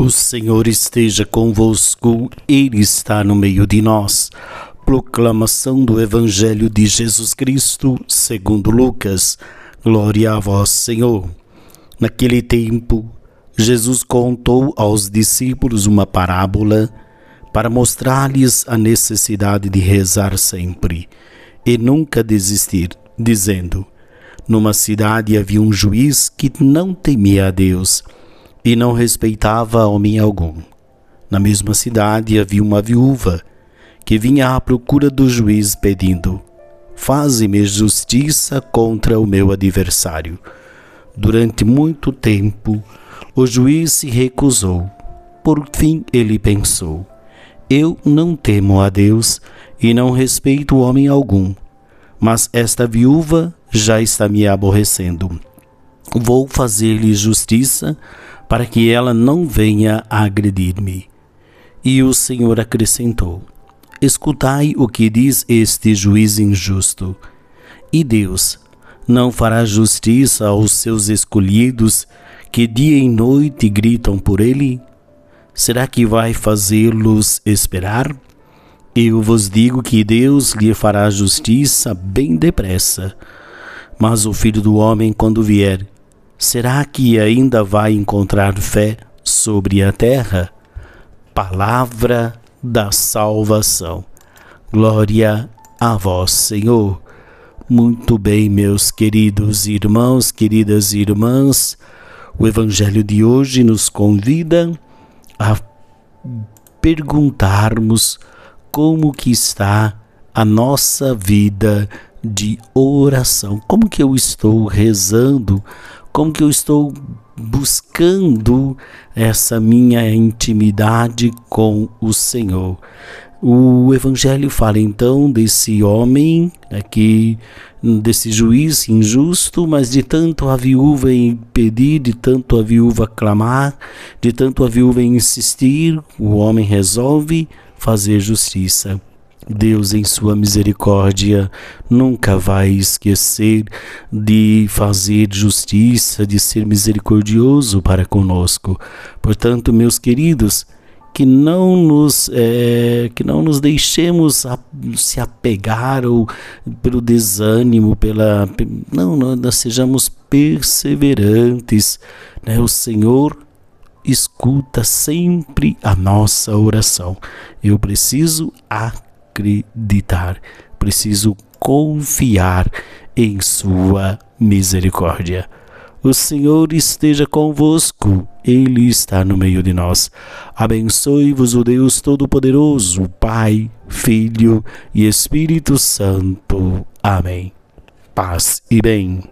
O Senhor esteja convosco, Ele está no meio de nós. Proclamação do Evangelho de Jesus Cristo, segundo Lucas. Glória a vós, Senhor. Naquele tempo, Jesus contou aos discípulos uma parábola para mostrar-lhes a necessidade de rezar sempre e nunca desistir, dizendo: Numa cidade havia um juiz que não temia a Deus e não respeitava homem algum. Na mesma cidade havia uma viúva que vinha à procura do juiz pedindo: Faze-me justiça contra o meu adversário. Durante muito tempo, o juiz se recusou. Por fim, ele pensou: Eu não temo a Deus e não respeito homem algum, mas esta viúva já está me aborrecendo. Vou fazer-lhe justiça para que ela não venha agredir-me. E o Senhor acrescentou: Escutai o que diz este juiz injusto. E Deus não fará justiça aos seus escolhidos que dia e noite gritam por ele? Será que vai fazê-los esperar? Eu vos digo que Deus lhe fará justiça bem depressa. Mas o filho do homem, quando vier, será que ainda vai encontrar fé sobre a terra? Palavra da salvação. Glória a vós, Senhor. Muito bem, meus queridos irmãos, queridas irmãs, o Evangelho de hoje nos convida a perguntarmos como que está a nossa vida de oração. Como que eu estou rezando? Como que eu estou buscando essa minha intimidade com o Senhor? O Evangelho fala então desse homem aqui, desse juiz injusto, mas de tanto a viúva pedir, de tanto a viúva clamar, de tanto a viúva insistir, o homem resolve fazer justiça. Deus, em Sua misericórdia, nunca vai esquecer de fazer justiça, de ser misericordioso para conosco. Portanto, meus queridos, que não nos é, que não nos deixemos a, se apegar ou pelo desânimo pela não, não nós sejamos perseverantes né o Senhor escuta sempre a nossa oração eu preciso acreditar acreditar, preciso confiar em Sua misericórdia. O Senhor esteja convosco, Ele está no meio de nós. Abençoe-vos o Deus Todo-Poderoso, Pai, Filho e Espírito Santo. Amém. Paz e bem.